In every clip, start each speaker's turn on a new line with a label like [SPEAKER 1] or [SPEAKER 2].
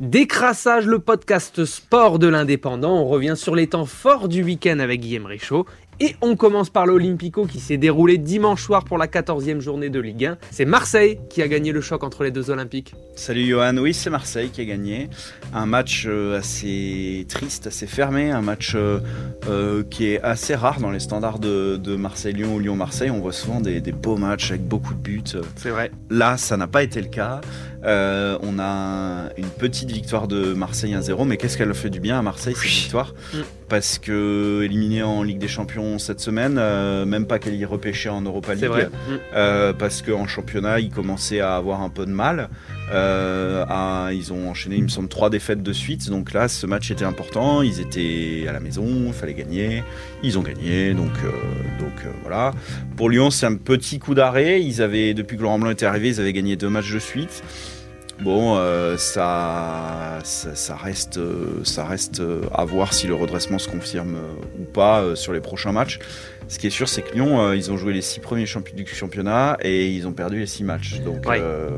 [SPEAKER 1] Décrassage, le podcast sport de l'indépendant. On revient sur les temps forts du week-end avec Guillaume Richaud. Et on commence par l'Olympico qui s'est déroulé dimanche soir pour la 14e journée de Ligue 1. C'est Marseille qui a gagné le choc entre les deux Olympiques.
[SPEAKER 2] Salut Johan, oui c'est Marseille qui a gagné. Un match euh, assez triste, assez fermé, un match euh, euh, qui est assez rare dans les standards de, Marseille-Lyon ou Lyon-Marseille. On voit souvent des, beaux matchs avec beaucoup de buts.
[SPEAKER 1] C'est vrai.
[SPEAKER 2] Là ça n'a pas été le cas. On a une petite victoire de Marseille 1-0, mais qu'est-ce qu'elle a fait du bien à Marseille cette victoire mm. Parce que éliminé en Ligue des Champions cette semaine, euh, même pas qu'elle y repêchait en Europa League,
[SPEAKER 1] vrai.
[SPEAKER 2] Euh, parce qu'en championnat, ils commençaient à avoir un peu de mal. Euh, ils ont enchaîné, il me semble, trois défaites de suite. Donc là, ce match était important. Ils étaient à la maison, il fallait gagner. Ils ont gagné, donc, donc voilà. Pour Lyon, c'est un petit coup d'arrêt. Ils avaient, depuis que Laurent Blanc était arrivé, ils avaient gagné deux matchs de suite. Bon, euh, ça, ça, reste, ça reste à voir si le redressement se confirme ou pas euh, sur les prochains matchs. Ce qui est sûr, c'est que Lyon, euh, ils ont joué les six premiers du championnat et ils ont perdu les six matchs. Donc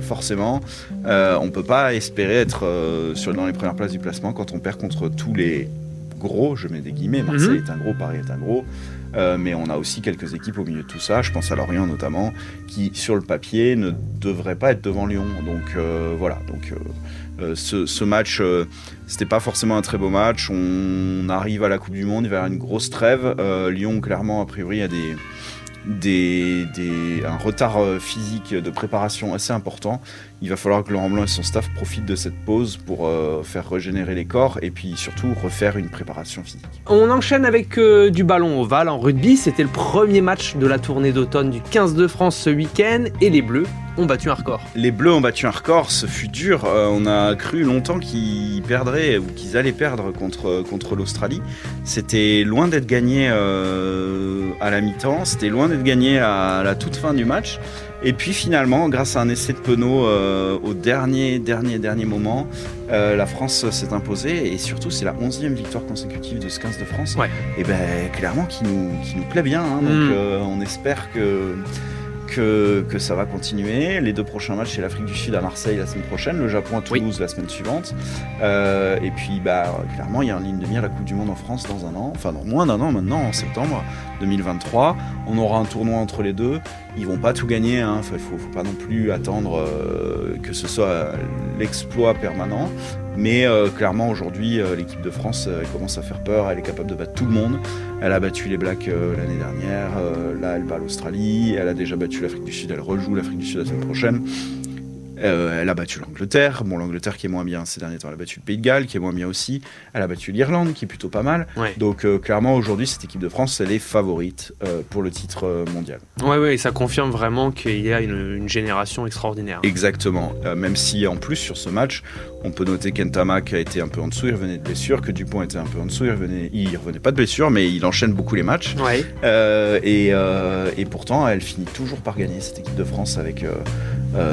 [SPEAKER 2] forcément, on ne peut pas espérer être sur, dans les premières places du placement quand on perd contre tous les gros, je mets des guillemets, Marseille mhm. est un gros, Paris est un gros. Euh, mais on a aussi quelques équipes au milieu de tout ça, je pense à Lorient notamment, qui sur le papier ne devraient pas être devant Lyon. Donc euh, voilà, donc euh, ce, ce, match, c'était pas forcément un très beau match. On arrive à la Coupe du Monde, il va y avoir une grosse trêve. Lyon, clairement, a priori, a des des, un retard euh, physique de préparation assez important. Il va falloir que Laurent Blanc et son staff profitent de cette pause pour euh, faire régénérer les corps et puis surtout refaire une préparation physique.
[SPEAKER 1] On enchaîne avec euh, du ballon ovale en rugby. C'était le premier match de la tournée d'automne du 15 de France ce week-end et les Bleus ont battu un record.
[SPEAKER 2] Les Bleus ont battu un record, ce fut dur. on a cru longtemps qu'ils perdraient ou qu'ils allaient perdre contre, contre l'Australie. C'était loin d'être gagné à la mi-temps, c'était loin d'être gagné à la toute fin du match. Et puis finalement, grâce à un essai de Penaud euh, au dernier, dernier, dernier moment, euh, la France s'est imposée et surtout c'est la 11e victoire consécutive de ce 15 de France. Et ben clairement qui nous, qui nous plaît bien. Hein. donc mm. euh, on espère que que, ça va continuer. Les deux prochains matchs, c'est l'Afrique du Sud à Marseille la semaine prochaine, le Japon à Toulouse la semaine suivante. Euh, et puis, bah, clairement, il y a un ligne de mire la Coupe du Monde en France dans un an, enfin dans moins d'un an maintenant, en septembre 2023. On aura un tournoi entre les deux. Ils vont pas tout gagner, il hein. ne faut, pas non plus attendre euh, que ce soit l'exploit permanent. Mais euh, clairement, aujourd'hui, euh, l'équipe de France commence à faire peur. Elle est capable de battre tout le monde. Elle a battu les Blacks l'année dernière. là, elle bat l'Australie. Elle a déjà battu l'Afrique du Sud. Elle rejoue l'Afrique du Sud la semaine prochaine. Euh, elle a battu l'Angleterre. Bon, l'Angleterre qui est moins bien ces derniers temps. Elle a battu le Pays de Galles qui est moins bien aussi. Elle a battu l'Irlande qui est plutôt pas mal. Donc, euh, clairement, aujourd'hui, cette équipe de France, elle est favorite euh, pour le titre mondial.
[SPEAKER 1] Ouais, ouais, et ça confirme vraiment qu'il y a une, génération extraordinaire.
[SPEAKER 2] Exactement. même si, en plus, sur ce match, on peut noter qu'Entama qui a été un peu en dessous, il revenait de blessure, que Dupont était un peu en dessous, il revenait, il revenait pas de blessure, mais il enchaîne beaucoup les matchs. et, et, pourtant, elle finit toujours par gagner cette équipe de France avec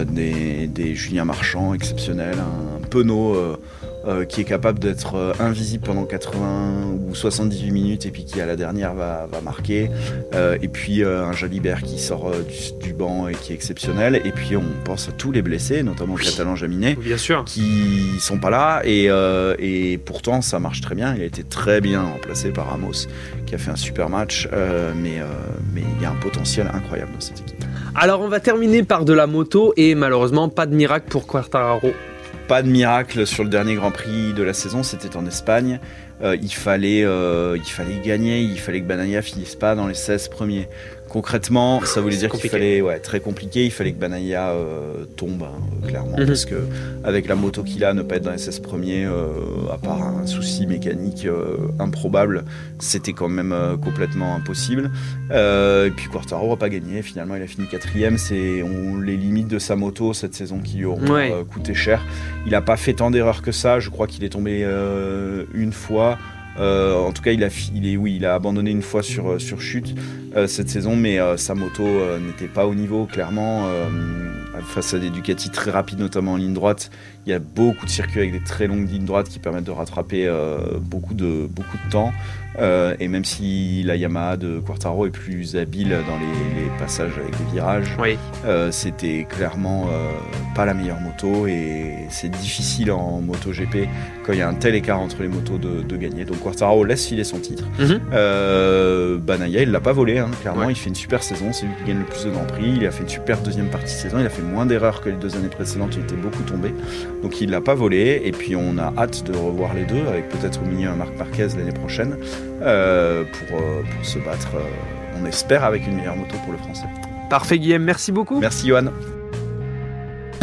[SPEAKER 2] des des Julien Marchand exceptionnels, un Penaud euh, euh, qui est capable d'être euh, invisible pendant 80 ou 78 minutes et puis qui à la dernière va, marquer. et puis un Jalibert qui sort du, banc et qui est exceptionnel. Et puis on pense à tous les blessés, notamment oui. Catalan Jaminet,
[SPEAKER 1] bien sûr.
[SPEAKER 2] qui sont pas là. Et, et, pourtant ça marche très bien. Il a été très bien remplacé par Ramos qui a fait un super match. mais mais il y a un potentiel incroyable dans cette équipe.
[SPEAKER 1] Alors on va terminer par de la moto et malheureusement pas de miracle pour Quartararo.
[SPEAKER 2] Pas de miracle sur le dernier Grand Prix de la saison, c'était en Espagne. Euh, il, fallait, euh, il fallait gagner, il fallait que Banaya finisse pas dans les 16 premiers. Concrètement, ça voulait dire qu'il fallait, ouais, très compliqué, il fallait que Banaya euh, tombe, hein, clairement, mhm. parce que avec la moto qu'il a, ne pas être dans les 16 premiers, euh, à part un souci mécanique euh, improbable, c'était quand même complètement impossible. et puis Quartaro n'a pas gagné, finalement il a fini quatrième, c'est les limites de sa moto cette saison qui lui auront coûté cher. Il n'a pas fait tant d'erreurs que ça, je crois qu'il est tombé une fois. En tout cas, il a, il est, oui, il a abandonné une fois sur, sur chute cette saison, mais sa moto n'était pas au niveau, clairement. face à des Ducati très rapides, notamment en ligne droite, il y a beaucoup de circuits avec des très longues lignes droites qui permettent de rattraper beaucoup, de, beaucoup de temps. Euh, et même si la Yamaha de Quartaro est plus habile dans les, passages avec les virages, euh, c'était clairement euh, pas la meilleure moto et c'est difficile en moto GP quand il y a un tel écart entre les motos de, gagner. Donc Quartaro laisse filer son titre. Mhm. Banaya, il l'a pas volé, hein, clairement, il fait une super saison, c'est lui qui gagne le plus de Grand Prix, il a fait une super deuxième partie de saison, il a fait moins d'erreurs que les deux années précédentes, il était beaucoup tombé, donc il l'a pas volé et puis on a hâte de revoir les deux avec peut-être au milieu un Marc Marquez l'année prochaine. Euh, pour, euh, pour, se battre, euh, on espère, avec une meilleure moto pour le français.
[SPEAKER 1] Parfait Guillaume, merci beaucoup.
[SPEAKER 2] Merci Johan.